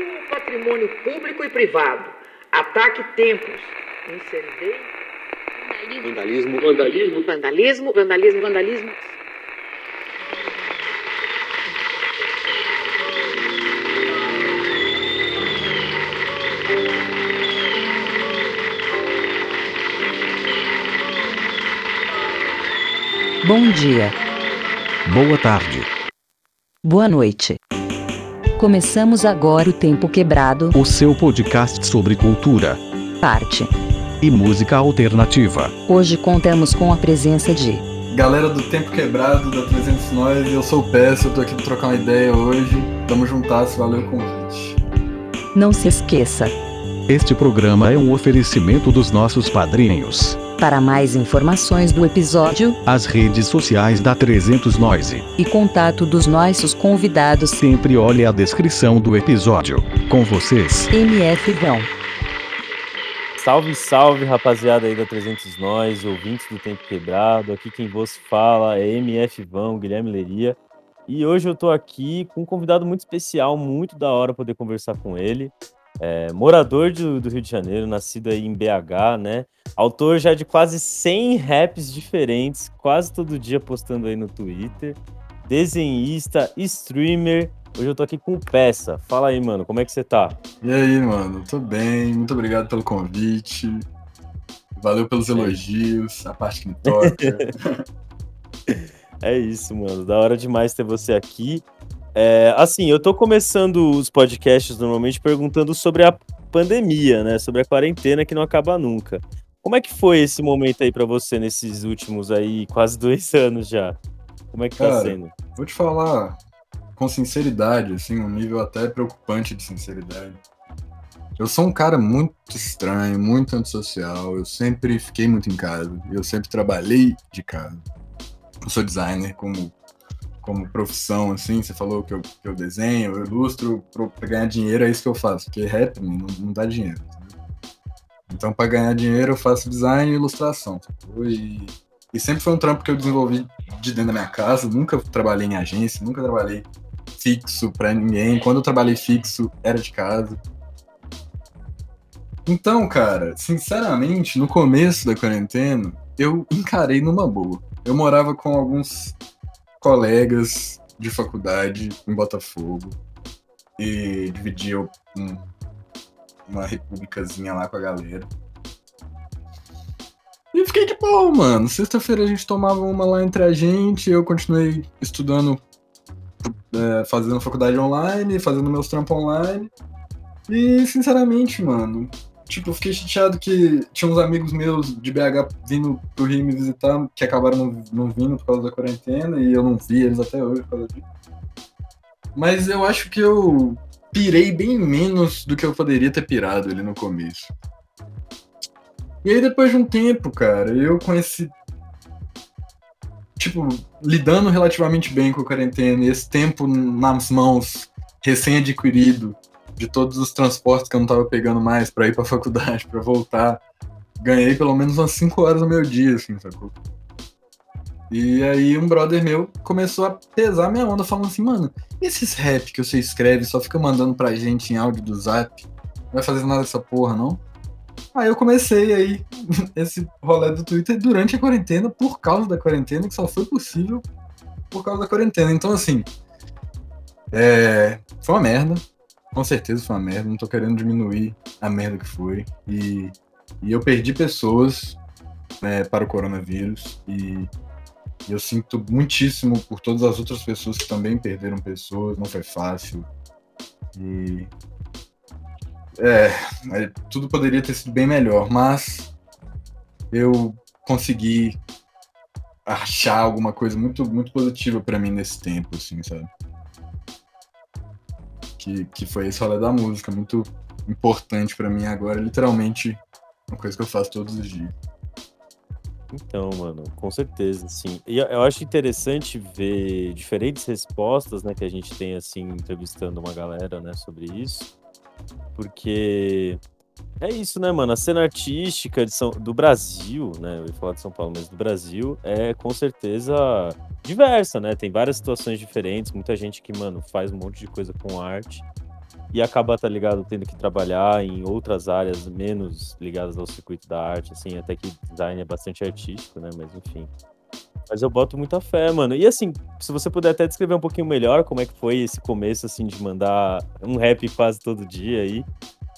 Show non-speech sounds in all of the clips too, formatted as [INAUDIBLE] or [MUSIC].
o patrimônio público e privado. Ataque templos. Incendeio. Vandalismo. Vandalismo. Vandalismo. Vandalismo. Vandalismo. Bom dia. Boa tarde. Boa noite. Começamos agora o Tempo Quebrado, O seu podcast sobre cultura parte. e música alternativa. Hoje contamos com a presença de Galera do Tempo Quebrado, da 300 Nós, eu sou o Peça, eu tô aqui pra trocar uma ideia hoje. Tamo juntas, valeu o convite. Não se esqueça. Este programa é um oferecimento dos nossos padrinhos. Para mais informações do episódio As redes sociais da 300 Noise. e contato dos nossos convidados, Sempre olhe a descrição do episódio. Com vocês, MF Vão. Salve, salve, rapaziada aí da 300 Nós, ouvintes do Tempo Quebrado. Aqui quem vos fala é MF Vão, Guilherme Leria. E hoje eu tô aqui com um convidado muito especial, muito da hora poder conversar com ele. É, morador do, do Rio de Janeiro, nascido aí em BH, né? Autor já de quase 100 raps diferentes, quase todo dia postando aí no Twitter. Desenhista, streamer. Hoje eu tô aqui com o Peça. Fala aí, mano, como é que você tá? E aí, mano? Tô bem, muito obrigado pelo convite. Valeu pelos elogios, a parte que me toca. [LAUGHS] É isso, mano. Da hora demais ter você aqui. É, assim, eu tô começando os podcasts normalmente perguntando sobre a pandemia, né? Sobre a quarentena que não acaba nunca. Como é que foi esse momento aí pra você nesses últimos aí quase [LAUGHS] dois anos já? Como é que tá Cara, sendo? Vou te falar com sinceridade, assim, um nível até preocupante de sinceridade. Eu sou um cara muito estranho, muito antissocial. Eu sempre fiquei muito em casa. Eu sempre trabalhei de casa. Eu sou designer como, como profissão, assim. Você falou que eu, que eu desenho, eu ilustro. Pra ganhar dinheiro é isso que eu faço. Porque rap não, não dá dinheiro. Então, para ganhar dinheiro, eu faço design e ilustração. E, e sempre foi um trampo que eu desenvolvi de dentro da minha casa. Nunca trabalhei em agência, nunca trabalhei fixo pra ninguém. Quando eu trabalhei fixo, era de casa. Então, cara, sinceramente, no começo da quarentena, eu encarei numa boa. Eu morava com alguns colegas de faculdade em Botafogo e dividia um- uma repúblicazinha lá com a galera. E fiquei de boa, mano. Sexta-feira a gente tomava uma lá entre a gente, eu continuei estudando, é, fazendo faculdade online, fazendo meus trampos online. E, sinceramente, mano, tipo, eu fiquei chateado que tinha uns amigos meus de BH vindo pro Rio me visitar, que acabaram não, não vindo por causa da quarentena, e eu não vi eles até hoje por causa disso. Mas eu acho que eu pirei bem menos do que eu poderia ter pirado ali no começo. E aí, depois de um tempo, cara, eu esse. Tipo, lidando relativamente bem com a quarentena, e esse tempo nas mãos, recém-adquirido, de todos os transportes que eu não tava pegando mais pra ir pra [LAUGHS] faculdade, pra voltar, ganhei pelo menos umas 5 horas do meu dia, assim, sacou? E aí um brother meu começou a pesar minha onda, falando assim, mano, esses rap que você escreve só fica mandando pra gente em áudio do zap? Não vai fazer nada dessa porra, não? Aí eu comecei aí [LAUGHS] esse rolê do Twitter durante a quarentena, por causa da quarentena, que só foi possível por causa da quarentena. Então, assim, é, foi uma merda. Com certeza foi uma merda. Não tô querendo diminuir a merda que foi. E, e eu perdi pessoas né, para o coronavírus. E, eu sinto muitíssimo por todas as outras pessoas que também perderam pessoas. Não foi fácil. E é, é, tudo poderia ter sido bem melhor, mas eu consegui achar alguma coisa muito, muito positiva pra mim nesse tempo, assim, sabe? Que, que foi esse rolê da música, muito importante pra mim agora, literalmente uma coisa que eu faço todos os dias. Então, mano, com certeza, sim. E eu- acho interessante ver diferentes respostas, né, que a gente tem, assim, entrevistando uma galera, né, sobre isso. Porque é isso, né, mano? A cena artística São, do Brasil, né? Eu ia falar de São Paulo, mas do Brasil é com certeza diversa, né? Tem várias situações diferentes, muita gente que, mano, faz um monte de coisa com arte. e acaba, tá ligado, tendo que trabalhar em outras áreas menos ligadas ao circuito da arte, assim, até que design é bastante artístico, né? Mas enfim. Mas eu boto muita fé, mano. E assim, se você puder até descrever um pouquinho melhor como é que foi esse começo, assim, de mandar um rap quase todo dia aí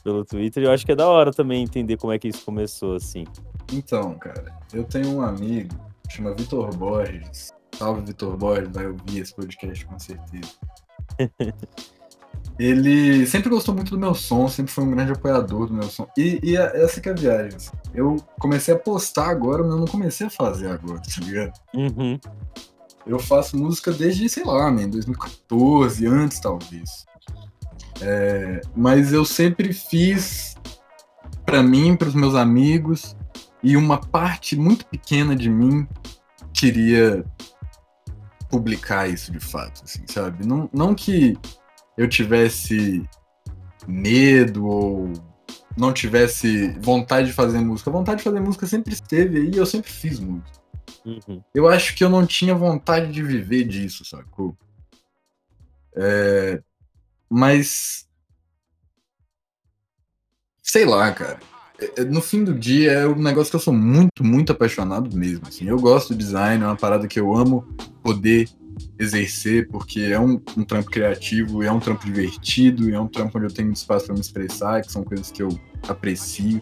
pelo Twitter, eu acho que é da hora também entender como é que isso começou, assim. Então, cara, eu tenho um amigo, chama Vitor Borges. Salve, Vitor Borges, vai ouvir esse podcast com certeza. [LAUGHS] Ele sempre gostou muito do meu som, sempre foi um grande apoiador do meu som. E, e a- essa que é a viagem. Eu comecei a postar agora, mas eu não comecei a fazer agora, tá ligado? Uhum. Eu faço música desde, sei lá, man, 2014, antes talvez. É, mas eu sempre fiz pra mim, pros meus amigos, e uma parte muito pequena de mim queria publicar isso de fato, assim, sabe? Não, não que eu tivesse medo ou não tivesse vontade de fazer música. A vontade de fazer música sempre esteve aí, eu sempre fiz música. Uhum. Eu acho que eu não tinha vontade de viver disso, sacou? É, mas. Sei lá, cara. É- No fim do dia é um negócio que eu sou muito, muito apaixonado mesmo. Assim. Eu gosto do design, é uma parada que eu amo poder exercer, porque é um, um trampo criativo, é um trampo divertido, é um trampo onde eu tenho espaço para me expressar, que são coisas que eu aprecio.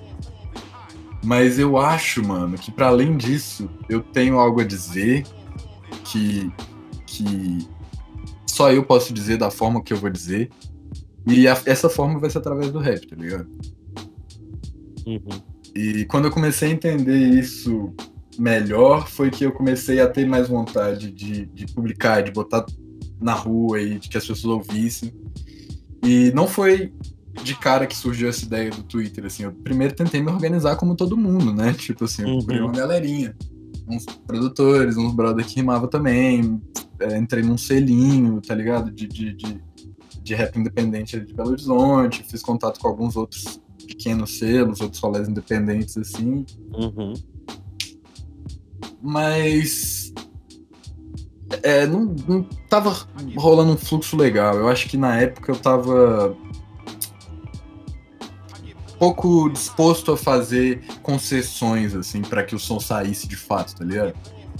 Mas eu acho, mano, que para além disso, eu tenho algo a dizer que, que só eu posso dizer da forma que eu vou dizer. E a- essa forma vai ser através do rap, tá ligado? Uhum. E quando eu comecei a entender isso melhor, foi que eu comecei a ter mais vontade de, de publicar, de botar na rua e de que as pessoas ouvissem. E não foi de cara que surgiu essa ideia do Twitter, assim. Eu primeiro tentei me organizar como todo mundo, né? [LAUGHS] Tipo assim, eu Uhum. procurei uma galerinha. Uns produtores, uns brother que rimava também. é, entrei num selinho, tá ligado? De, de, de, de rap independente de Belo Horizonte. Fiz contato com alguns outros pequenos selos, outros rolês independentes, assim. Uhum. Mas. É, não, não tava rolando um fluxo legal. Eu acho que na época eu tava. pouco disposto a fazer concessões, assim, para que o som saísse de fato, tá ligado?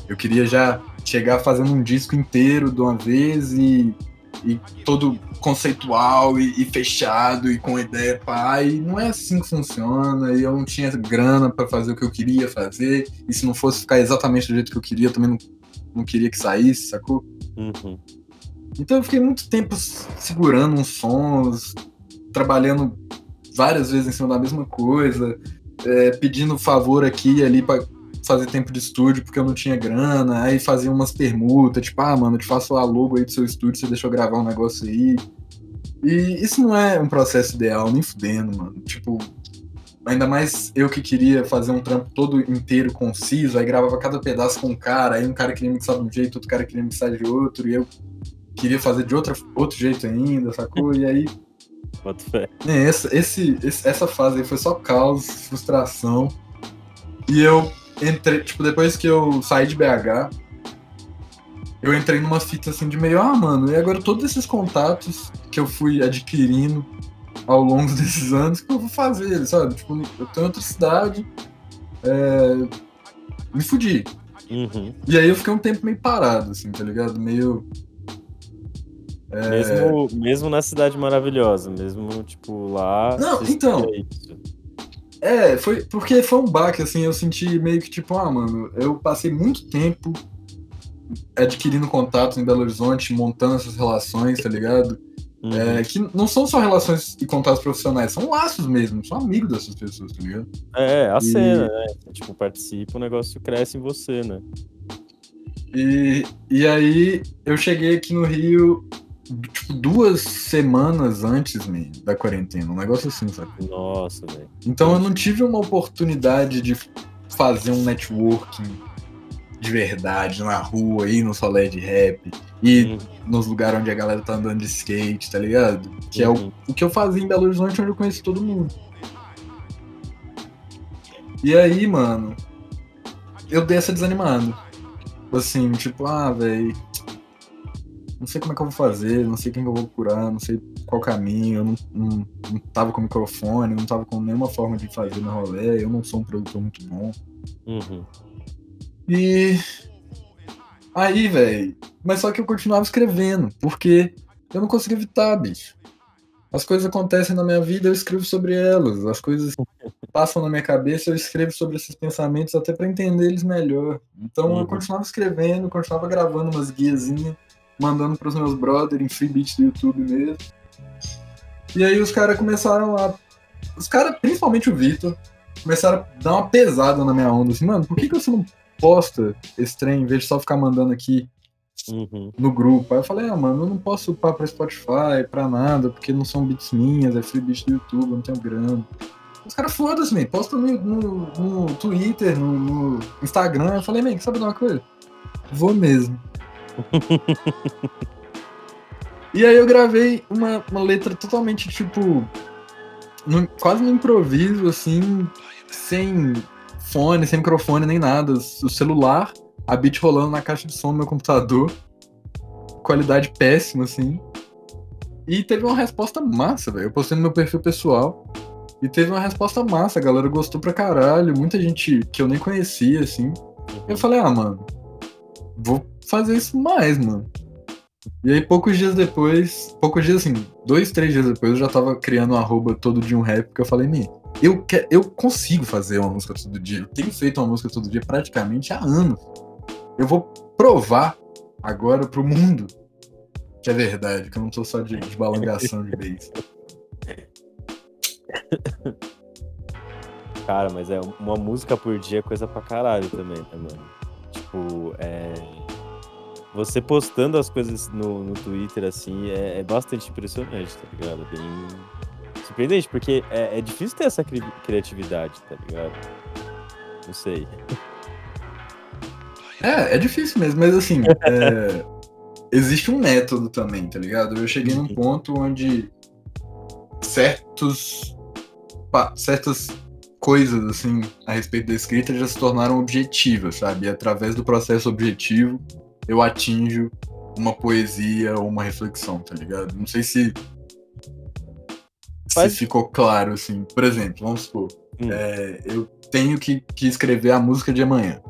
Eu queria já chegar fazendo um disco inteiro de uma vez e, e todo conceitual e, e fechado e com ideia, pá, e não é assim que funciona, e eu não tinha grana para fazer o que eu queria fazer, e se não fosse ficar exatamente do jeito que eu queria, eu também não, não queria que saísse, sacou? Uhum. Então eu fiquei muito tempo segurando uns sons, trabalhando várias vezes em cima da mesma coisa, é, pedindo favor aqui e ali pra fazer tempo de estúdio porque eu não tinha grana, aí fazia umas permutas, tipo, ah, mano, eu te faço a logo aí do seu estúdio, você deixa eu gravar um negócio aí. E isso não é um processo ideal, nem fudendo, mano. Tipo, ainda mais eu que queria fazer um trampo todo inteiro, conciso, aí gravava cada pedaço com um cara, aí um cara queria mixar de um jeito, outro cara queria mixar de outro, e eu queria fazer de outra, outro jeito ainda, sacou? E aí, é, essa, esse- essa fase aí foi só caos, frustração. E eu entrei, tipo, depois que eu saí de BH, eu entrei numa fita assim de meio, ah, mano, e agora todos esses contatos que eu fui adquirindo ao longo [LAUGHS] desses anos, o que eu vou fazer, sabe? Tipo, eu tô em outra cidade, é, me fudi. Uhum. E aí eu fiquei um tempo meio parado, assim, tá ligado? Meio. É. Mesmo, mesmo na cidade maravilhosa, mesmo, tipo, lá. Não, então. isso. É, foi porque foi um baque, assim, eu senti meio que tipo, ah, mano, eu passei muito tempo adquirindo contatos em Belo Horizonte, montando essas relações, tá ligado? Uhum. É, que não são só relações e contatos profissionais, são laços mesmo, sou amigo dessas pessoas, tá ligado? É, a E- cena, né? Tipo, participa, o negócio cresce em você, né? E, e aí eu cheguei aqui no Rio, tipo, duas semanas antes man, da quarentena, um negócio assim, sabe? Nossa, velho. Então eu não tive uma oportunidade de fazer um networking de verdade na rua, ir no solé de rap, ir Uhum. nos lugares onde a galera tá andando de skate, tá ligado? Que é o, Uhum. o que eu fazia em Belo Horizonte, onde eu conheci todo mundo. E aí, mano, eu dei essa desanimada. Assim, tipo, ah, velho. Não sei como é que eu vou fazer, não sei quem que eu vou procurar, não sei qual caminho, eu não, não, não tava com microfone, não tava com nenhuma forma de fazer no rolê, eu não sou um produtor muito bom. Uhum. E aí, velho, mas só que eu continuava escrevendo, porque eu não consigo evitar, bicho. As coisas acontecem na minha vida, eu escrevo sobre elas. As coisas [LAUGHS] passam na minha cabeça, eu escrevo sobre esses pensamentos até para entender eles melhor. Então eu Uhum. continuava escrevendo, continuava gravando umas guiazinhas, mandando pros meus brothers em free beat do YouTube mesmo. E aí os caras começaram a. Os caras, principalmente o Vitor, começaram a dar uma pesada na minha onda. Assim, mano, por que, que você não posta esse trem em vez de só ficar mandando aqui Uhum. no grupo. Aí eu falei, ah, mano, eu não posso upar pra Spotify, pra nada, porque não são beats minhas, é free beat do YouTube, eu não tenho grana. Os caras, foda-se, man, posta no, no, no Twitter, no, no Instagram. Eu falei, man, sabe de uma coisa? Vou mesmo. E aí eu gravei uma, uma letra totalmente, tipo, no- quase no improviso, assim, sem fone, sem microfone, nem nada. O celular, a beat rolando na caixa de som do meu computador qualidade péssima, assim. E teve uma resposta massa, velho. Eu postei no meu perfil pessoal. E teve uma resposta massa, a galera gostou pra caralho. Muita gente que eu nem conhecia, assim. Eu falei, ah, mano, vou fazer isso mais, mano. E aí, poucos dias depois, poucos dias assim, dois, três dias depois, eu já tava criando um arroba todo dia um rap, porque eu falei, me, eu, que, eu consigo fazer uma música todo dia. Eu tenho feito uma música todo dia praticamente há anos. Eu vou provar agora pro mundo que é verdade, que eu não tô só de, de balangação de vez. [LAUGHS] Cara, mas é uma música por dia é coisa pra caralho também, né, mano? Tipo, é. Você postando as coisas no, no Twitter, assim, é, é bastante impressionante, tá ligado? É bem surpreendente, porque é, é difícil ter essa cri- criatividade, tá ligado? Não sei. É, é difícil mesmo, mas assim, [LAUGHS] é, existe um método também, tá ligado? Eu cheguei num ponto onde certos certas coisas assim a respeito da escrita já se tornaram objetivas, sabe? E através do processo objetivo eu atinjo uma poesia ou uma reflexão, tá ligado? Não sei se se Faz- ficou claro assim. Por exemplo, vamos supor, Hum. é, eu tenho que, que escrever a música de amanhã.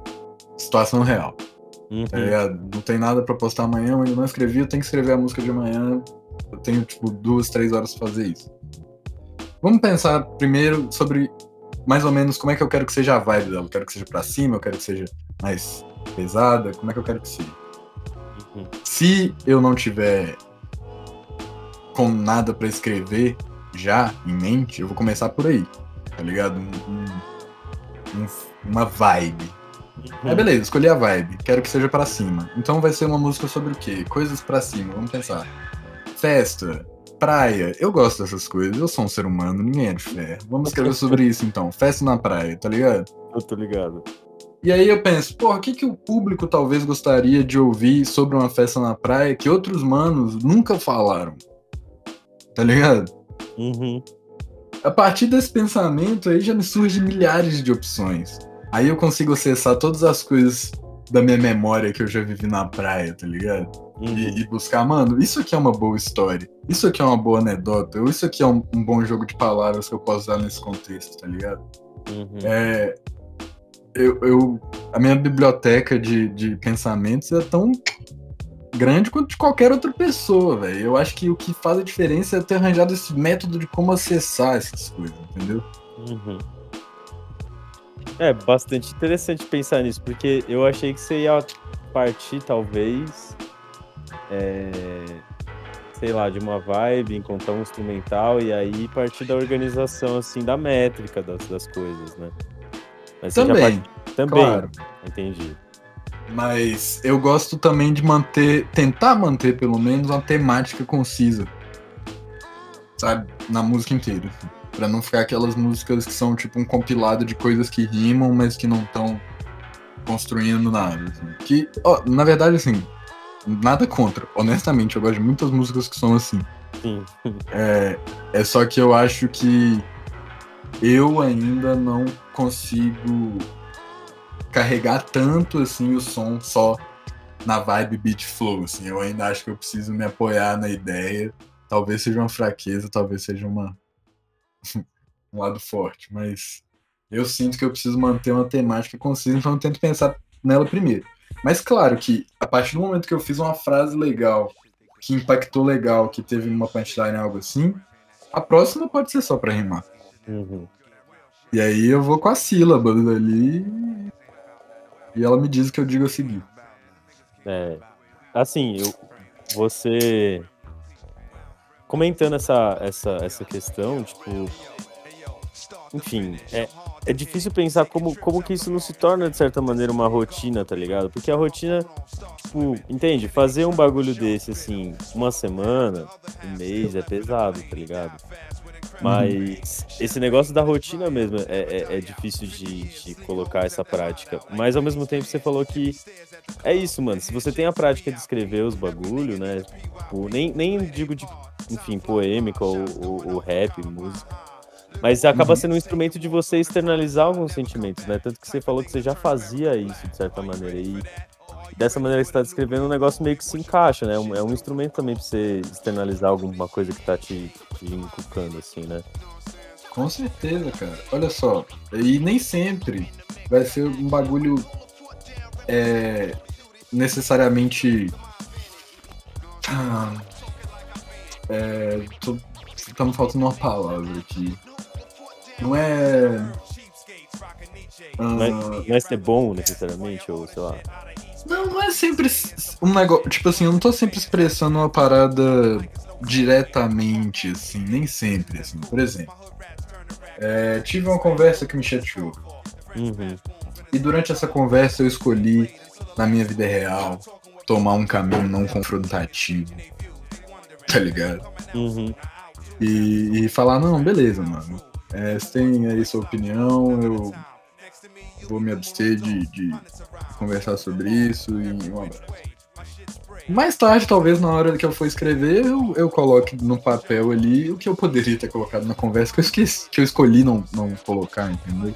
Situação real. Uhum. Tá? Não tem nada pra postar amanhã, eu ainda não escrevi, eu tenho que escrever a música de amanhã. Eu tenho, tipo, duas, três horas pra fazer isso. Vamos pensar primeiro sobre mais ou menos como é que eu quero que seja a vibe dela. Eu quero que seja pra cima, eu quero que seja mais pesada, como é que eu quero que seja. Uhum. Se eu não tiver com nada pra escrever já em mente, eu vou começar por aí, tá ligado? Um- um- um- uma vibe. Uhum. É beleza, escolhi a vibe. Quero que seja pra cima. Então vai ser uma música sobre o quê? Coisas pra cima, vamos pensar. Festa, praia. Eu gosto dessas coisas. Eu sou um ser humano, ninguém é de ferro. Vamos escrever sobre isso então. Festa na praia, tá ligado? Eu tô ligado. E aí eu penso, porra, o que, que o público talvez gostaria de ouvir sobre uma festa na praia que outros manos nunca falaram? Tá ligado? Uhum. A partir desse pensamento aí já me surgem milhares de opções. Aí eu consigo acessar todas as coisas da minha memória que eu já vivi na praia, tá ligado? Uhum. E, e buscar, mano, isso aqui é uma boa história. Isso aqui é uma boa anedota. Ou isso aqui é um, um bom jogo de palavras que eu posso usar nesse contexto, tá ligado? Uhum. É. Eu, eu- a minha biblioteca de, de pensamentos é tão grande quanto de qualquer outra pessoa, velho. Eu acho que o que faz a diferença é ter arranjado esse método de como acessar essas coisas, entendeu? Uhum. É bastante interessante pensar nisso, porque eu achei que você ia partir, talvez, é, sei lá, de uma vibe, encontrar um instrumental e aí partir da organização, assim, da métrica das, das coisas, né? Mas Também, part- Também, claro. entendi. Mas eu gosto também de manter, tentar manter pelo menos uma temática concisa. Sabe? Na música inteira. assim. Pra não ficar aquelas músicas que são tipo um compilado de coisas que rimam, mas que não estão construindo nada. assim. Que, ó, na verdade, assim, nada contra. Honestamente, eu gosto de muitas músicas que são assim. Sim. [LAUGHS] É, é só que eu acho que eu ainda não consigo carregar tanto assim o som só na vibe beat flow, assim. Eu ainda acho que eu preciso me apoiar na ideia. Talvez seja uma fraqueza, talvez seja uma [LAUGHS] um lado forte, mas eu sinto que eu preciso manter uma temática concisa, então eu tento pensar nela primeiro. Mas claro que a partir do momento que eu fiz uma frase legal, que impactou legal, que teve uma punchline, algo assim, a próxima pode ser só pra rimar. Uhum. E aí eu vou com a sílaba ali e ela me diz o que eu digo a seguir. É, assim, eu, você comentando essa, essa, essa questão, tipo, enfim, é, é difícil pensar como, como que isso não se torna, de certa maneira, uma rotina, tá ligado? Porque a rotina, tipo, entende? Fazer um bagulho desse, assim, uma semana, um mês, é pesado, tá ligado? Mas esse negócio da rotina mesmo é, é, é difícil de, de colocar essa prática. Mas ao mesmo tempo você falou que é isso, mano. Se você tem a prática de escrever os bagulho, né? Tipo, nem, nem digo de, enfim, poêmica ou, ou, ou rap, música. Mas acaba sendo um instrumento de você externalizar alguns sentimentos, né? Tanto que você falou que você já fazia isso de certa maneira. E dessa maneira que você está descrevendo, o negócio meio que se encaixa, né? É um instrumento também para você externalizar alguma coisa que tá te, te inculcando, assim, né? Com certeza, cara. Olha só, e nem sempre vai ser um bagulho é, necessariamente. Ah, é, tô, tá me faltando uma palavra aqui. Não é. Não é, não é ser bom necessariamente, ou sei lá. Não, não é sempre um negócio. Tipo assim, eu não tô sempre expressando uma parada diretamente, assim, nem sempre, assim. Por exemplo, é, tive uma conversa que me chateou. Uhum. E durante essa conversa eu escolhi, na minha vida real, tomar um caminho não confrontativo. Tá ligado? Uhum. E, e falar, não, beleza, mano. É, você tem aí sua opinião, eu vou me abster de, de conversar sobre isso e um abraço. Mais tarde, talvez na hora que eu for escrever, eu, eu coloque no papel ali o que eu poderia ter colocado na conversa, que eu esqueci, que eu escolhi não, não colocar, entendeu?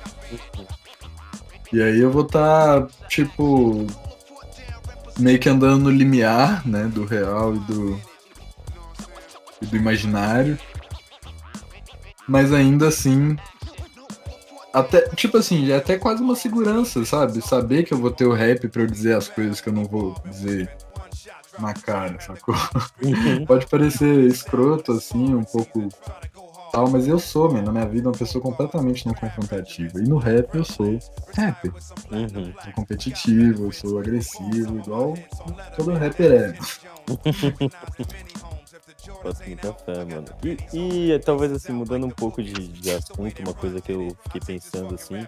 E aí eu vou estar, tá, tipo, meio que andando no limiar, né, do real e do, e do imaginário. Mas ainda assim, até, tipo assim, é até quase uma segurança, sabe? Saber que eu vou ter o rap pra eu dizer as coisas que eu não vou dizer na cara, sacou? Uhum. Pode parecer escroto, assim, um pouco tal, mas eu sou, man, na minha vida, uma pessoa completamente não confrontativa. E no rap eu sou rapper. Uhum. Sou competitivo, eu sou agressivo, igual todo rapper é. [LAUGHS] Faço muita fé, mano. E, e talvez assim, mudando um pouco de, de assunto, uma coisa que eu fiquei pensando assim,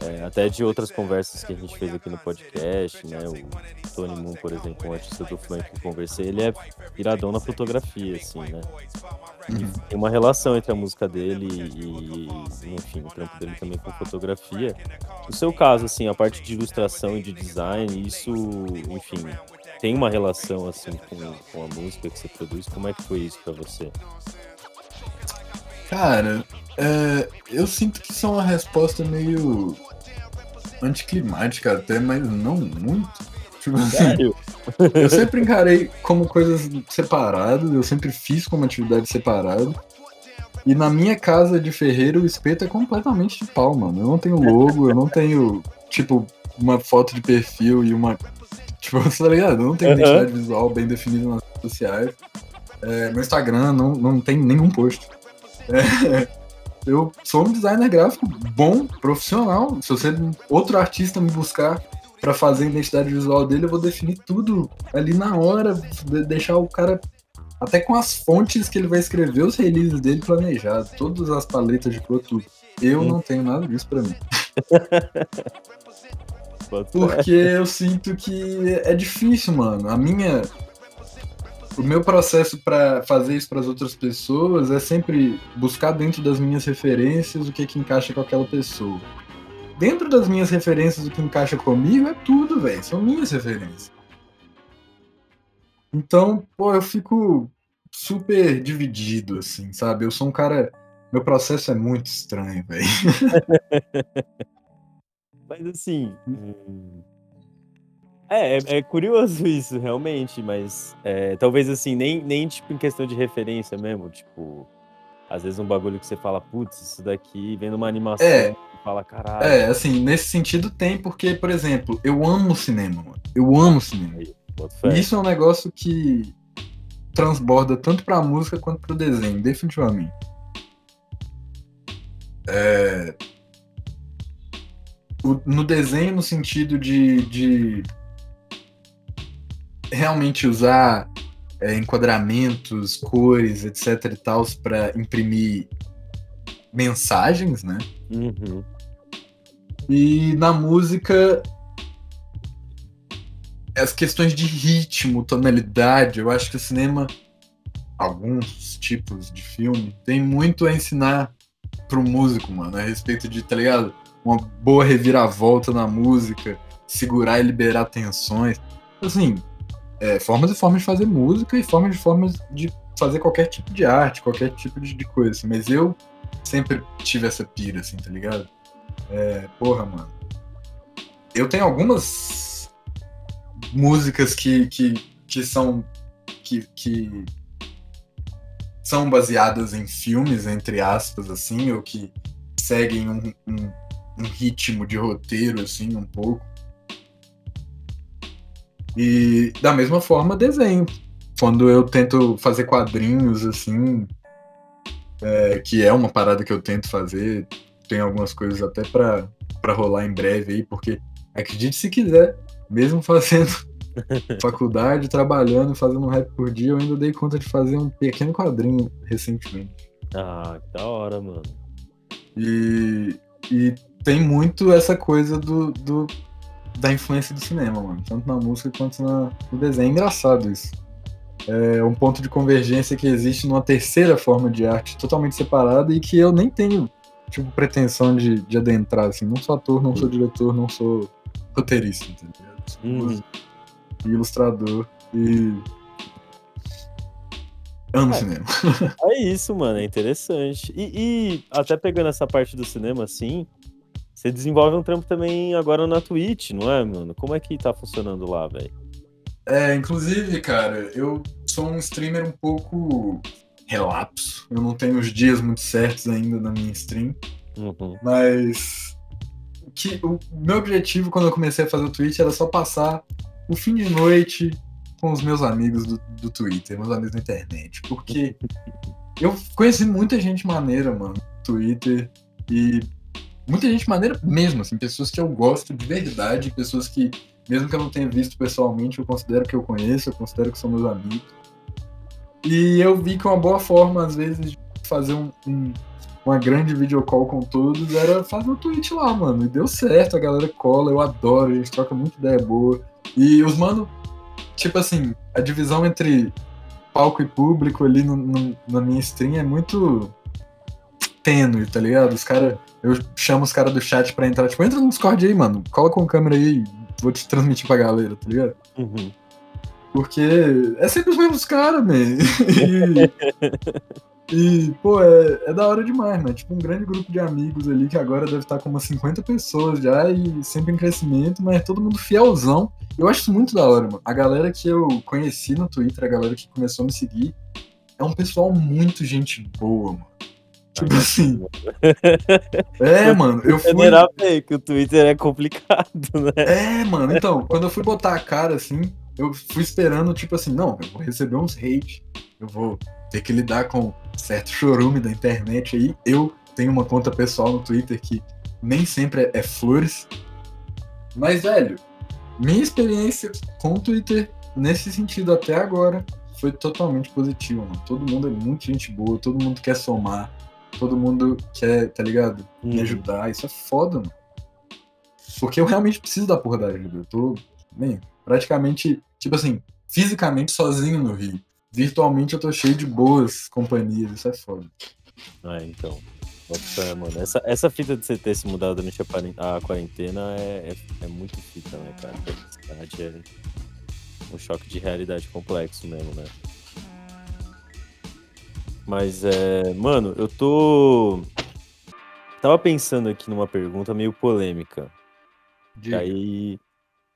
é, até de outras conversas que a gente fez aqui no podcast, né? O Tony Moon, por exemplo, um artista do funk que eu conversei, ele é viradão na fotografia, assim, né? E tem uma relação entre a música dele e, enfim, o trampo dele também com fotografia. No seu caso, assim, a parte de ilustração e de design, isso, enfim, tem uma relação assim com, com a música que você produz? Como é que foi isso para você? Cara, é, eu sinto que isso é uma resposta meio anticlimática até, mas não muito. Tipo assim, [LAUGHS] eu sempre encarei como coisas separadas, eu sempre fiz como atividade separada. E na minha casa de ferreiro, o espeto é completamente de pau, mano. Eu não tenho logo, eu não tenho, tipo, uma foto de perfil e uma Tipo, você tá ligado? Não tem identidade visual bem definida nas redes sociais. É, meu Instagram não, não tem nenhum post. É, [LAUGHS] eu sou um designer gráfico bom, profissional. Se você outro artista me buscar para fazer a identidade visual dele, eu vou definir tudo ali na hora, deixar o cara até com as fontes que ele vai escrever os releases dele planejado, todas as paletas de cor, tudo. Eu hum. não tenho nada disso para mim. [LAUGHS] Porque eu sinto que é difícil, mano. A minha. O meu processo para fazer isso para as outras pessoas é sempre buscar dentro das minhas referências o que que encaixa com aquela pessoa. Dentro das minhas referências, o que encaixa comigo é tudo, velho. São minhas referências. Então, pô, eu fico super dividido, assim, sabe? Eu sou um cara. Meu processo é muito estranho, velho. [LAUGHS] Mas assim. Hum, É, é, é curioso [LAUGHS] isso, realmente, mas é, talvez assim, nem, nem tipo em questão de referência mesmo, tipo, às vezes um bagulho que você fala, putz, isso daqui vendo uma animação, É. fala, caralho, É, assim, nesse sentido tem, porque, por exemplo, eu amo cinema, mano. Eu amo cinema. E isso é um negócio que transborda tanto pra música quanto pro desenho, definitivamente. É, o- no desenho, no sentido de, de realmente usar é, enquadramentos, cores, etc e tal, para imprimir mensagens, né? Uhum. E na música, as questões de ritmo, tonalidade, eu acho que o cinema, alguns tipos de filme, tem muito a ensinar pro músico, mano, a respeito de, tá ligado? Uma boa reviravolta na música, segurar e liberar tensões. Assim, é, formas e formas de fazer música e formas e formas de fazer qualquer tipo de arte, qualquer tipo de, coisa. assim. Mas eu sempre tive essa pira, assim, tá ligado? É, porra, mano. Eu tenho algumas músicas que, que, que são. Que, que são baseadas em filmes, entre aspas, assim, ou que seguem um, um, um ritmo de roteiro, assim, um pouco. E da mesma forma, desenho. Quando eu tento fazer quadrinhos, assim, é, que é uma parada que eu tento fazer, tem algumas coisas até pra pra rolar em breve aí, porque acredite se quiser, mesmo fazendo [LAUGHS] faculdade, trabalhando, fazendo um rap por dia, eu ainda dei conta de fazer um pequeno quadrinho recentemente. Ah, que da hora, mano. E, e tem muito essa coisa do, do- da influência do cinema, mano. Tanto na música quanto na, no desenho. É engraçado isso. É um ponto de convergência que existe numa terceira forma de arte totalmente separada e que eu nem tenho, tipo, pretensão de, de adentrar, assim. Não sou ator, não sou diretor, não sou roteirista, entendeu? Sou Uhum. músico e ilustrador e... Amo É. cinema. [LAUGHS] É isso, mano, é interessante. E, e até pegando essa parte do cinema, assim, você desenvolve um trampo também agora na Twitch, não é, mano? Como é que tá funcionando lá, velho? É, inclusive, cara, eu sou um streamer um pouco relapso. Eu não tenho os dias muito certos ainda na minha stream, Uhum. mas que o meu objetivo quando eu comecei a fazer o Twitch era só passar o fim de noite com os meus amigos do, do Twitter, meus amigos da internet, porque [LAUGHS] eu conheci muita gente maneira, mano, no Twitter e muita gente maneira mesmo, assim, pessoas que eu gosto de verdade, pessoas que mesmo que eu não tenha visto pessoalmente, eu considero que eu conheço, eu considero que são meus amigos. E eu vi que uma boa forma, às vezes, de fazer um, um- uma grande videocall com todos era fazer o Twitch lá, mano. E deu certo, a galera cola, eu adoro, a gente troca muita ideia boa. E os mano, tipo assim, a divisão entre palco e público ali no- no- na minha stream é muito tênue, tá ligado? Os cara, eu chamo os caras do chat pra entrar, tipo, entra no Discord aí, mano, cola com a câmera aí, vou te transmitir pra galera, tá ligado? Uhum. Porque é sempre os mesmos caras, man. [LAUGHS] E, e, pô, é, é da hora demais, né? Tipo, um grande grupo de amigos ali que agora deve estar com umas 50 pessoas já e sempre em crescimento, mas todo mundo fielzão. Eu acho isso muito da hora, mano. A galera que eu conheci no Twitter, a galera que começou a me seguir, é um pessoal muito gente boa, mano. Tipo assim. [LAUGHS] É, mano, eu fui. Velho, que o Twitter é complicado, né? É, mano, então, quando eu fui botar a cara assim, eu fui esperando, tipo assim, não, eu vou receber uns hate, eu vou ter que lidar com certo chorume da internet aí. Eu tenho uma conta pessoal no Twitter que nem sempre é, é flores. Mas, velho, minha experiência com o Twitter, nesse sentido até agora, foi totalmente positiva, mano. Todo mundo é muito gente boa, todo mundo quer somar, todo mundo quer, tá ligado? Me Uhum. ajudar. Isso é foda, mano. Porque eu realmente preciso da porra da ajuda. Eu tô, man, praticamente, tipo assim, fisicamente sozinho no Rio. Virtualmente eu tô cheio de boas companhias. Isso é foda. Ah, então. Bota mano. Essa, essa fita de você ter se mudado durante a quaren- a quarentena é, é, é muito fita, né, cara? É um choque de realidade complexo mesmo, né? Mas é. Mano, eu tô. Tava pensando aqui numa pergunta meio polêmica. Aí.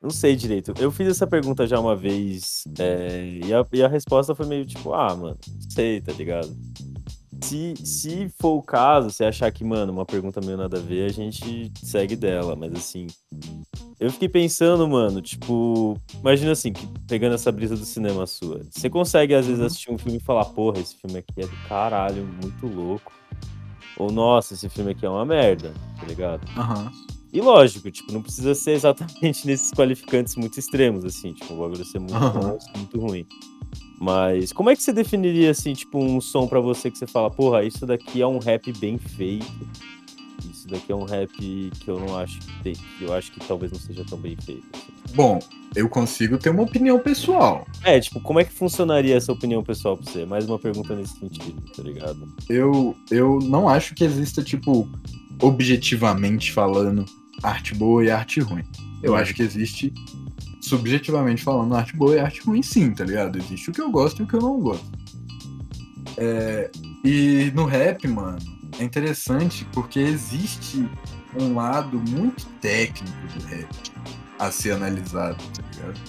Não sei direito. Eu fiz essa pergunta já uma vez é, e, a, e a resposta foi meio tipo, ah, mano, não sei, tá ligado? Se, se for o caso, você achar que, mano, uma pergunta meio nada a ver, a gente segue dela. Mas assim, eu fiquei pensando, mano, tipo, imagina assim, que, pegando essa brisa do cinema sua. Você consegue, às vezes, assistir um filme e falar, porra, esse filme aqui é do caralho, muito louco. Ou, nossa, esse filme aqui é uma merda, tá ligado? Aham. E lógico, tipo, não precisa ser exatamente [LAUGHS] nesses qualificantes muito extremos, assim, tipo, o bagulho ser muito Aham. bom muito ruim. Mas como é que você definiria, assim, tipo, um som pra você que você fala, porra, isso daqui é um rap bem feito, daqui é um rap que eu não acho que tem, que eu acho que talvez não seja tão bem feito. assim. Bom, eu consigo ter uma opinião pessoal. É, tipo, como é que funcionaria essa opinião pessoal pra você? Mais uma pergunta nesse sentido, tá ligado? Eu, eu não acho que exista, tipo, objetivamente falando, arte boa e arte ruim. Eu Hum. acho que existe, subjetivamente falando, arte boa e arte ruim, sim, tá ligado? Existe o que eu gosto e o que eu não gosto. É, e no rap, mano, é interessante porque existe um lado muito técnico do rap a ser analisado, tá ligado?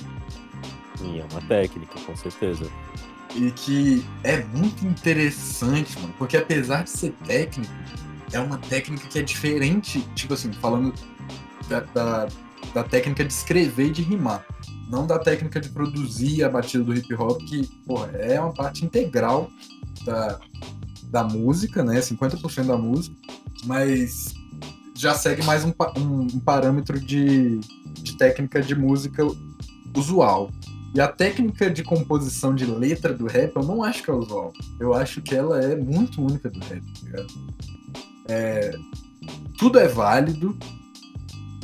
Sim, é uma técnica, com certeza. E que é muito interessante, mano, porque apesar de ser técnico, é uma técnica que é diferente, tipo assim, falando da, da, da técnica de escrever e de rimar. Não da técnica de produzir a batida do hip hop, que, porra, é uma parte integral da, da música, né? 50% da música, mas já segue mais um, um, um parâmetro de, de técnica de música usual. E a técnica de composição de letra do rap, eu não acho que é usual. Eu acho que ela é muito única do rap, tá? É, tudo é válido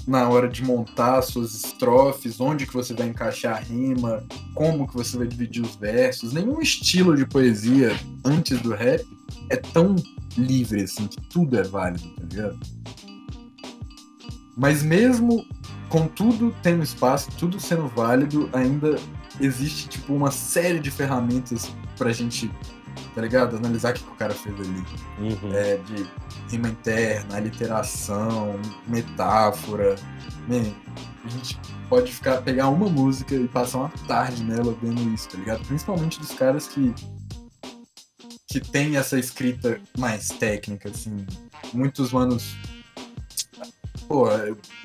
na hora de montar suas estrofes, onde que você vai encaixar a rima, como que você vai dividir os versos. Nenhum estilo de poesia antes do rap é tão livre assim, que tudo é válido, tá ligado? Mas mesmo com tudo tendo espaço, tudo sendo válido, ainda existe tipo uma série de ferramentas pra gente, tá ligado? Analisar o que que o cara fez ali. Uhum. É, de rima interna, aliteração, metáfora. Man, a gente pode ficar, pegar uma música e passar uma tarde nela vendo isso, tá ligado? Principalmente dos caras que que tem essa escrita mais técnica, assim. Muitos manos. Pô,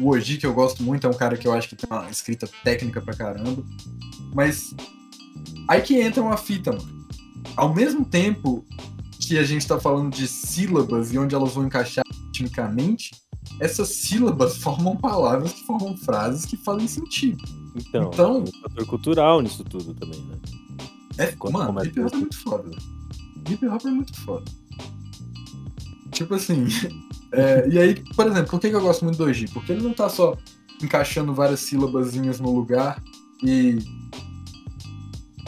o Oji, que eu gosto muito, é um cara que eu acho que tem uma escrita técnica pra caramba. Mas aí que entra uma fita, mano. Ao mesmo tempo que a gente tá falando de sílabas e onde elas vão encaixar ritmicamente, essas sílabas [LAUGHS] formam palavras que formam frases que fazem sentido. Então, Então- tem um fator cultural nisso tudo também, né? É, Quando mano, é muito foda. Hip hop é muito foda. Tipo assim. [LAUGHS] é, e aí, por exemplo, por que eu gosto muito do Oji? Porque ele não tá só encaixando várias sílabazinhas no lugar e.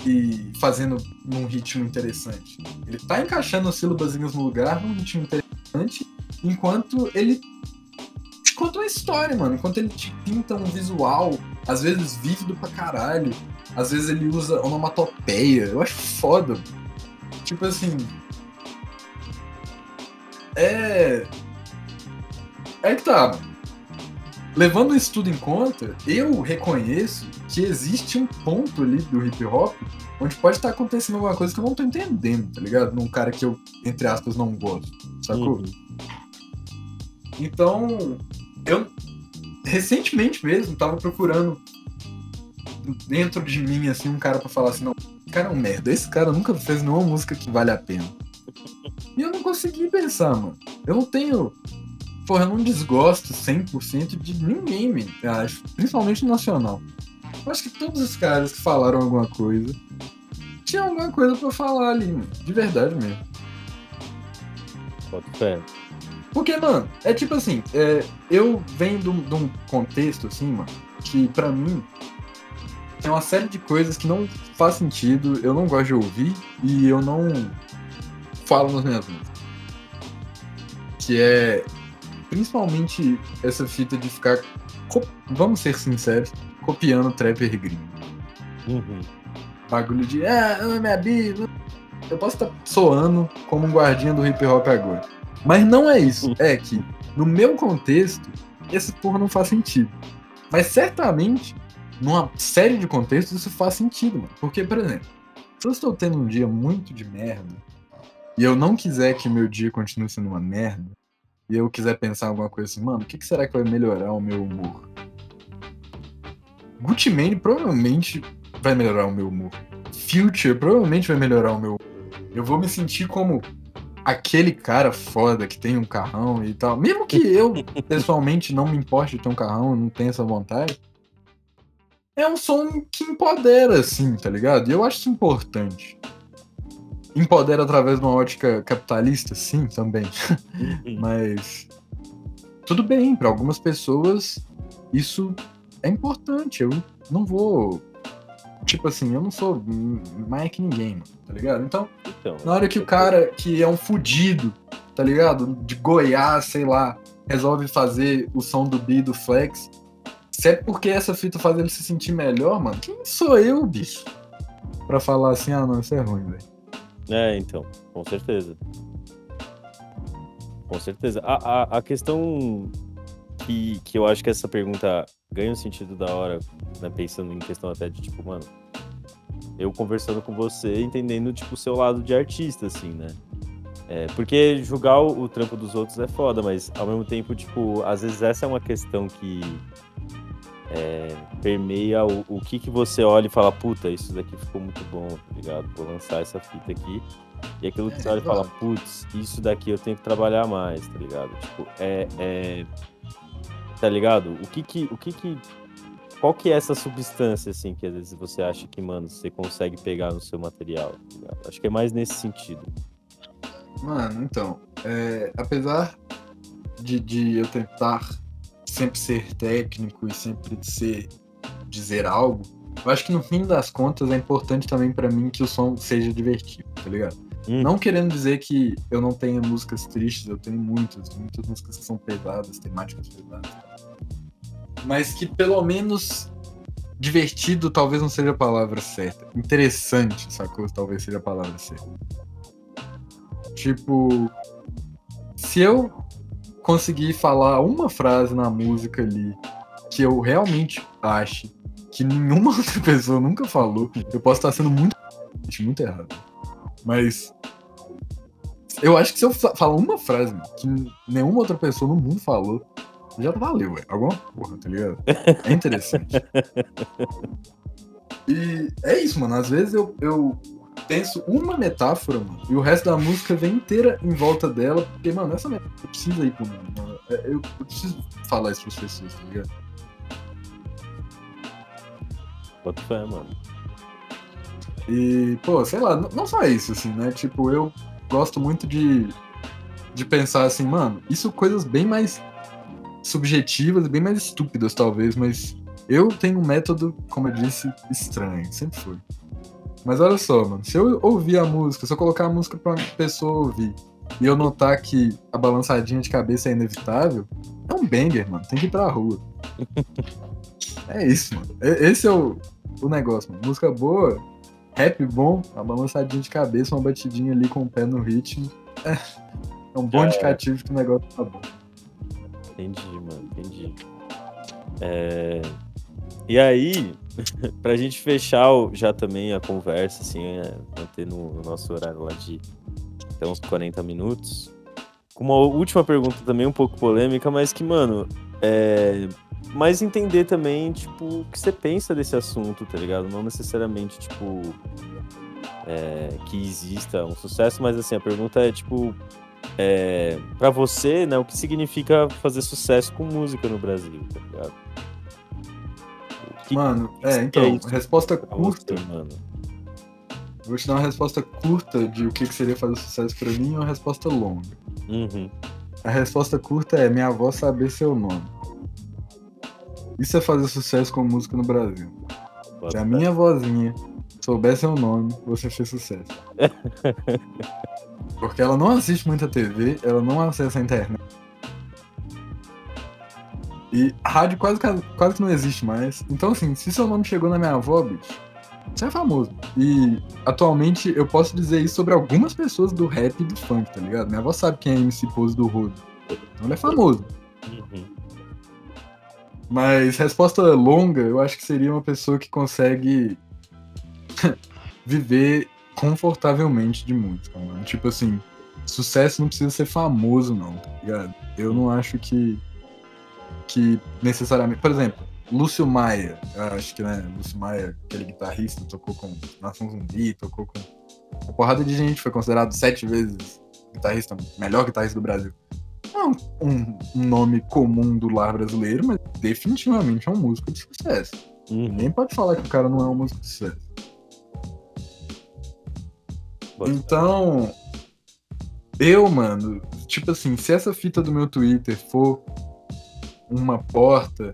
e fazendo num ritmo interessante. Ele tá encaixando as sílabazinhas no lugar num ritmo interessante, enquanto ele te conta uma história, mano. Enquanto ele te pinta um visual, às vezes vívido pra caralho. Às vezes ele usa onomatopeia. Eu acho foda. Tipo assim. É. É que tá. Levando isso tudo em conta, eu reconheço que existe um ponto ali do hip hop onde pode estar acontecendo alguma coisa que eu não tô entendendo, tá ligado? Num cara que eu, entre aspas, não gosto. Sacou? Uhum. Então, eu recentemente mesmo tava procurando dentro de mim assim um cara pra falar assim, não, cara é um merda, esse cara nunca fez nenhuma música que vale a pena. E eu não consegui pensar, mano. Eu não tenho Porra, eu não desgosto 100% de ninguém, man, eu acho. Principalmente nacional. Eu acho que todos os caras que falaram alguma coisa tinham alguma coisa pra falar ali, mano. De verdade mesmo. Bota fé. Porque, mano, é tipo assim, é, eu venho um, de um contexto, assim, mano, que pra mim tem uma série de coisas que não faz sentido, eu não gosto de ouvir e eu não falo nas minhas músicas. Que é principalmente essa fita de ficar, vamos ser sinceros, copiando trapper gringo. Uhum. Bagulho de, ah, ah, minha Bíblia. Eu posso estar soando como um guardinha do hip hop agora. Mas não é isso. É que, no meu contexto, essa porra não faz sentido. Mas certamente, numa série de contextos, isso faz sentido, mano. Porque, por exemplo, se eu estou tendo um dia muito de merda, e eu não quiser que meu dia continue sendo uma merda, e eu quiser pensar alguma coisa assim, mano, o que, que será que vai melhorar o meu humor? Gucci Mane provavelmente vai melhorar o meu humor. Future provavelmente vai melhorar o meu humor. Eu vou me sentir como aquele cara foda que tem um carrão e tal. Mesmo que eu, pessoalmente, não me importe de ter um carrão, não tenha essa vontade. É um som que empodera, assim, tá ligado? E eu acho isso importante. Empodera através de uma ótica capitalista, sim, também. [LAUGHS] Mas. Tudo bem, para algumas pessoas isso é importante. Eu não vou. Tipo assim, eu não sou mais que ninguém, tá ligado? Então, Então, na hora que o cara que é um fudido, tá ligado? De Goiás, sei lá, resolve fazer o som do Bi do Flex. Se é porque essa fita faz ele se sentir melhor, mano, quem sou eu, bicho? Pra falar assim, ah não, isso é ruim, velho. É, então, com certeza. Com certeza. A, a, a questão que, que eu acho que essa pergunta ganha um sentido da hora, né, pensando em questão até de, tipo, mano, eu conversando com você, entendendo, tipo, o seu lado de artista, assim, né? É, porque julgar o, o trampo dos outros é foda, mas ao mesmo tempo, tipo, às vezes essa é uma questão que é, permeia o, o que que você olha e fala, puta, isso daqui ficou muito bom, tá ligado? Vou lançar essa fita aqui. E aquilo que você olha e fala, [LAUGHS] putz, isso daqui eu tenho que trabalhar mais, tá ligado? Tipo, é. é tá ligado? O que que. O que que. Qual que é essa substância, assim, que às vezes você acha que, mano, você consegue pegar no seu material? tá? Acho que é mais nesse sentido. Mano, então, é, apesar de, de eu tentar sempre ser técnico e sempre ser dizer algo, eu acho que no fim das contas é importante também pra mim que o som seja divertido, tá ligado? Hum. Não querendo dizer que eu não tenha músicas tristes, eu tenho muitas, muitas músicas que são pesadas, temáticas pesadas. Mas que pelo menos divertido talvez não seja a palavra certa. Interessante, sacou? Talvez seja a palavra certa. Tipo, se eu conseguir falar uma frase na música ali que eu realmente ache que nenhuma [LAUGHS] outra pessoa nunca falou, eu posso estar sendo muito, muito errado. Mas eu acho que se eu fa- falar uma frase que nenhuma outra pessoa no mundo falou, já valeu, velho. Alguma porra, tá ligado? É interessante. [LAUGHS] e é isso, mano. Às vezes eu, eu penso uma metáfora, mano, e o resto da música vem inteira em volta dela, porque, mano, essa metáfora precisa ir pro mundo, mano. É, Eu, eu preciso falar isso pras pessoas, tá ligado? Bota fé, mano. E, pô, sei lá, não só isso, assim, né? Tipo, eu gosto muito de, de pensar assim, mano, isso coisas bem mais subjetivas, bem mais estúpidas, talvez, mas eu tenho um método, como eu disse, estranho, sempre foi. Mas olha só, mano, se eu ouvir a música, se eu colocar a música pra uma pessoa ouvir, e eu notar que a balançadinha de cabeça é inevitável, é um banger, mano, tem que ir pra rua. [LAUGHS] é isso, mano. Esse é o, o negócio, mano. Música boa, rap bom, uma balançadinha de cabeça, uma batidinha ali com o pé no ritmo. É, é um bom É. indicativo que o negócio tá bom. Entendi, mano, entendi. É, E aí, [LAUGHS] pra gente fechar já também a conversa, assim, é, manter no, no nosso horário lá de até uns 40 minutos. Com uma última pergunta também um pouco polêmica, mas que, mano, é. Mas entender também, tipo, o que você pensa desse assunto, tá ligado? Não necessariamente, tipo, é, que exista um sucesso, mas assim, a pergunta é, tipo, é, para você, né, o que significa fazer sucesso com música no Brasil, tá ligado? Mano, é, então, isso resposta pra curta. você, mano? Vou te dar uma resposta curta de o que que seria fazer sucesso pra mim e uma resposta longa. Uhum. A resposta curta é minha avó saber seu nome. Isso é fazer sucesso com música no Brasil. Se Bota a minha vozinha souber seu nome, você fez sucesso. [LAUGHS] Porque ela não assiste muita TV, ela não acessa a internet. E a rádio quase, que- quase que não existe mais. Então, assim, se seu nome chegou na minha avó, bicho, você é famoso. E atualmente eu posso dizer isso sobre algumas pessoas do rap e do funk, tá ligado? Minha avó sabe quem é MC Pose do Rodo. Então ele é famoso. Uhum. Mas resposta longa, eu acho que seria uma pessoa que consegue [LAUGHS] viver confortavelmente de música, mano. Tipo assim, sucesso não precisa ser famoso, não, tá ligado? Eu não acho que. Que necessariamente. Por exemplo, Lúcio Maia, acho que, né? Lúcio Maia, aquele guitarrista, tocou com Nação Zumbi, tocou com uma porrada de gente, foi considerado sete vezes guitarrista, melhor guitarrista do Brasil. Não é um, um nome comum do lar brasileiro, mas definitivamente é um músico de sucesso. Uhum. Ninguém pode falar que o cara não é um músico de sucesso. Bota. Então, eu, mano, tipo assim, se essa fita do meu Twitter for uma porta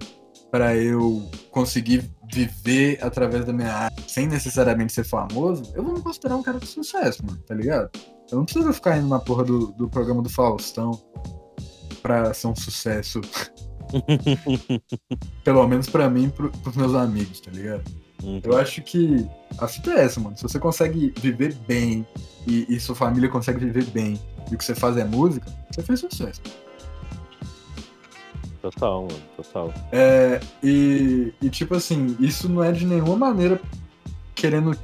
pra eu conseguir viver através da minha arte sem necessariamente ser famoso, eu vou me considerar um cara de sucesso, mano, tá ligado? Eu não preciso ficar indo na porra do, do programa do Faustão pra ser um sucesso. [LAUGHS] Pelo menos pra mim e pro, pros meus amigos, tá ligado? Uhum. Eu acho que a fita é essa, mano. Se você consegue viver bem e, e sua família consegue viver bem e o que você faz é música, você fez sucesso. Total, mano, total. É, e, e, tipo assim, isso não é de nenhuma maneira querendo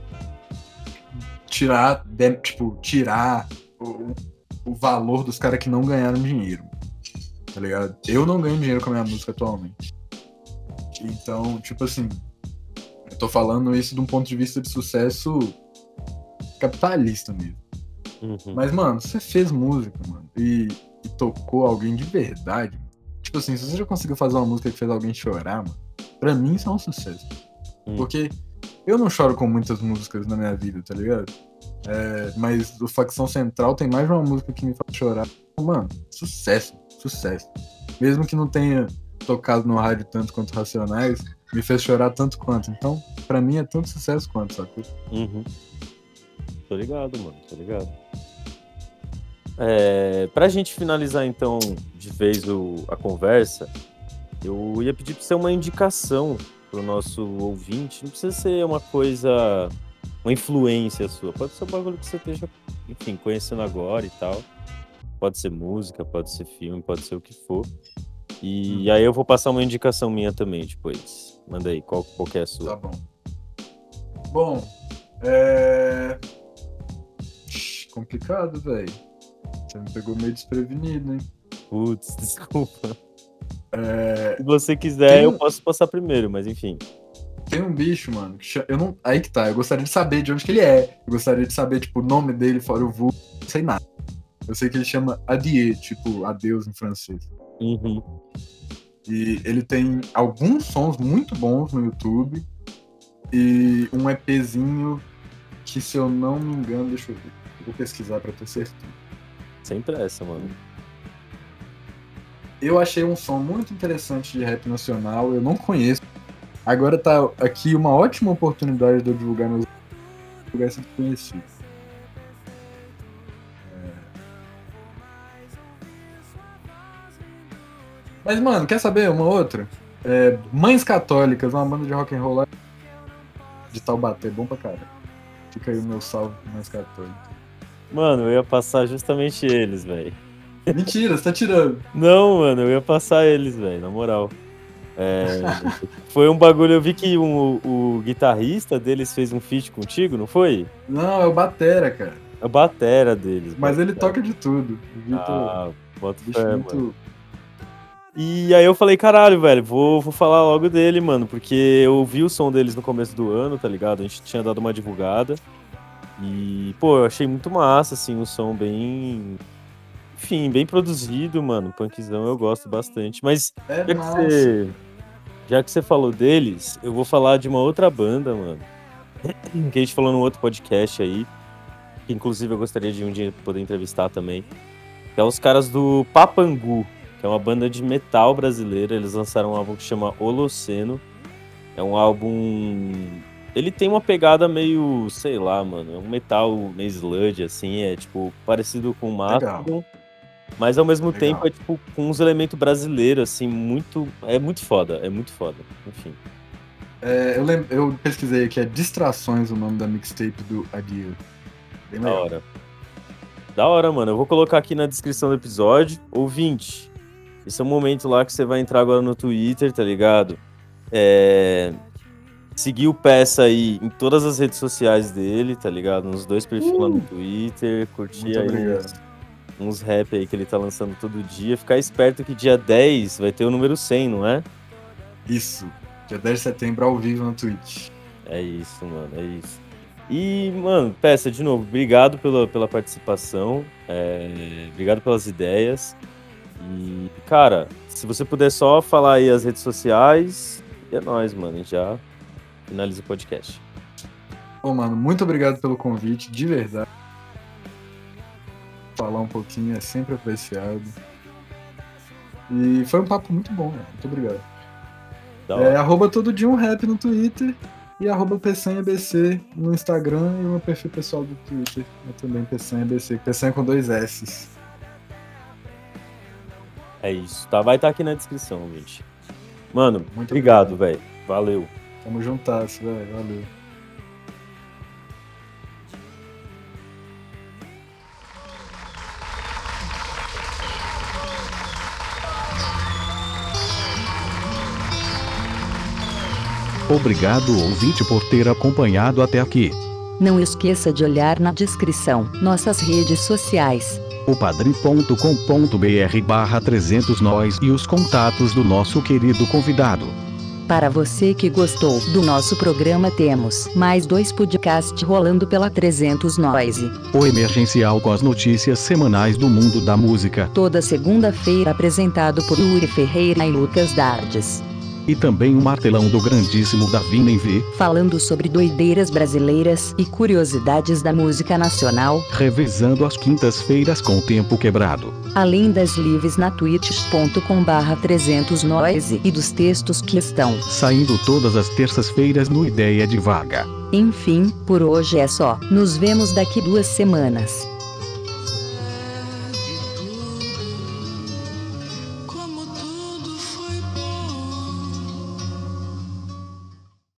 tirar, de- tipo, tirar o, o valor dos caras que não ganharam dinheiro. Tá ligado? Eu não ganho dinheiro com a minha música atualmente. Então, tipo assim, eu tô falando isso de um ponto de vista de sucesso capitalista mesmo. Uhum. Mas, mano, você fez música, mano, e, e tocou alguém de verdade. Tipo assim, se você já conseguiu fazer uma música que fez alguém chorar, mano, pra mim isso é um sucesso. Hum. Porque eu não choro com muitas músicas na minha vida, tá ligado? É, mas o Facção Central tem mais uma música que me faz chorar. Mano, sucesso, sucesso. Mesmo que não tenha tocado no rádio tanto quanto Racionais, me fez chorar tanto quanto. Então, pra mim é tanto sucesso quanto, sacou? Uhum. Tô ligado, mano, tô ligado. É, pra gente finalizar, então, de vez o, a conversa, eu ia pedir pra você uma indicação pro nosso ouvinte. Não precisa ser uma coisa, uma influência sua. Pode ser um bagulho que você esteja, enfim, conhecendo agora e tal. Pode ser música, pode ser filme, pode ser o que for. E aí eu vou passar uma indicação minha também depois. Manda aí, qual, qual é a Tá sua? bom. Bom, é. Complicado, velho. Você me pegou meio desprevenido, hein? Putz, [LAUGHS] desculpa. É, Se você quiser, Tem eu posso passar primeiro, mas enfim. Tem um bicho, mano, que eu não. Aí que tá, eu gostaria de saber de onde que ele é. Eu gostaria de saber, tipo, o nome dele, fora o vulgo, não sei nada. Eu sei que ele chama Adieu, tipo, adeus em francês. Uhum. E ele tem alguns sons muito bons no YouTube. E um EPzinho que, se eu não me engano, deixa eu ver. Vou pesquisar pra ter certeza. Sem pressa, mano. Eu achei um som muito interessante de rap nacional, eu não conheço. Agora tá aqui uma ótima oportunidade de eu divulgar meus divulgar esse desconhecido. É. Mas, mano, quer saber uma outra? É, Mães Católicas, uma banda de rock and roll lá de Taubaté, bom pra caralho. Fica aí o meu salve Mães Católicas. Mano, eu ia passar justamente eles, velho. Mentira, você tá tirando. Não, mano, eu ia passar eles, velho, na moral. É, [LAUGHS] foi um bagulho, eu vi que o, o guitarrista deles fez um feat contigo, não foi? Não, é o Batera, cara. A batera deles. Mas bota ele toca de tudo. O Vitor, Ah, bota fé, mano. muito. E aí eu falei, caralho, velho, vou, vou falar logo dele, mano, porque eu ouvi o som deles no começo do ano, tá ligado? A gente tinha dado uma divulgada. E, pô, eu achei muito massa, assim, um som bem. Enfim, bem produzido, mano. Punkzão eu gosto bastante. Mas É já que, você, já que você falou deles, eu vou falar de uma outra banda, mano. [CLEARS THROAT] Que a gente falou num outro podcast aí. Que inclusive eu gostaria de um dia poder entrevistar também. Que é os caras do Papangu, que é uma banda de metal brasileira. Eles lançaram um álbum que chama Holoceno. É um álbum. Ele tem uma pegada meio, sei lá, mano. É um metal meio sludge, assim. É tipo parecido com o. Mastodon. Mas ao mesmo Legal. tempo é tipo com uns elementos brasileiros, assim, muito. É muito foda, é muito foda. Enfim. É, eu, lem- eu pesquisei aqui, é Distrações o nome da mixtape do Adieu. Bem Da legal. hora. Da hora, mano. Eu vou colocar aqui na descrição do episódio. Ouvinte, Esse é o momento lá que você vai entrar agora no Twitter, tá ligado? É... Seguir o Peça aí em todas as redes sociais dele, tá ligado? Nos dois perfis lá no Twitter, curtir Muito aí obrigado. uns, uns rap aí que ele tá lançando todo dia. Ficar esperto que dia 10 vai ter o número 100, não é? Isso. Dia 10 de setembro ao vivo no Twitch. É isso, mano, é isso. E, mano, Peça, de novo, obrigado pela, pela participação, é, obrigado pelas ideias. E, cara, se você puder só falar aí as redes sociais, é nóis, mano, já finaliza o podcast. Pô, mano, muito obrigado pelo convite, de verdade. Falar um pouquinho é sempre apreciado. E foi um papo muito bom, né? Muito obrigado. Da É hora. arroba todo dia um rap no Twitter e arroba no Instagram e o meu perfil pessoal do Twitter é também PCNBC, PCN com dois S. É isso, tá? Vai estar aqui na descrição, gente. Mano, Muito obrigado, velho. Valeu. Tamo juntas, velho. Valeu. Obrigado ouvinte por ter acompanhado até aqui. Não esqueça de olhar na descrição nossas redes sociais. O padrim.com.br barra 300 nós e os contatos do nosso querido convidado. Para você que gostou do nosso programa, temos mais dois podcasts rolando pela 300 Noise. O emergencial com as notícias semanais do mundo da música. Toda segunda-feira apresentado por Yuri Ferreira e Lucas Dardes. E também o martelão do grandíssimo Davi Nenvi, Falando sobre doideiras brasileiras e curiosidades da música nacional, revezando as quintas-feiras com o tempo quebrado. além das lives na twitch.com barra 300 Noise e dos textos que estão. Saindo todas as terças-feiras no Ideia de Vaga. Enfim, por hoje é só. Nos vemos daqui duas semanas.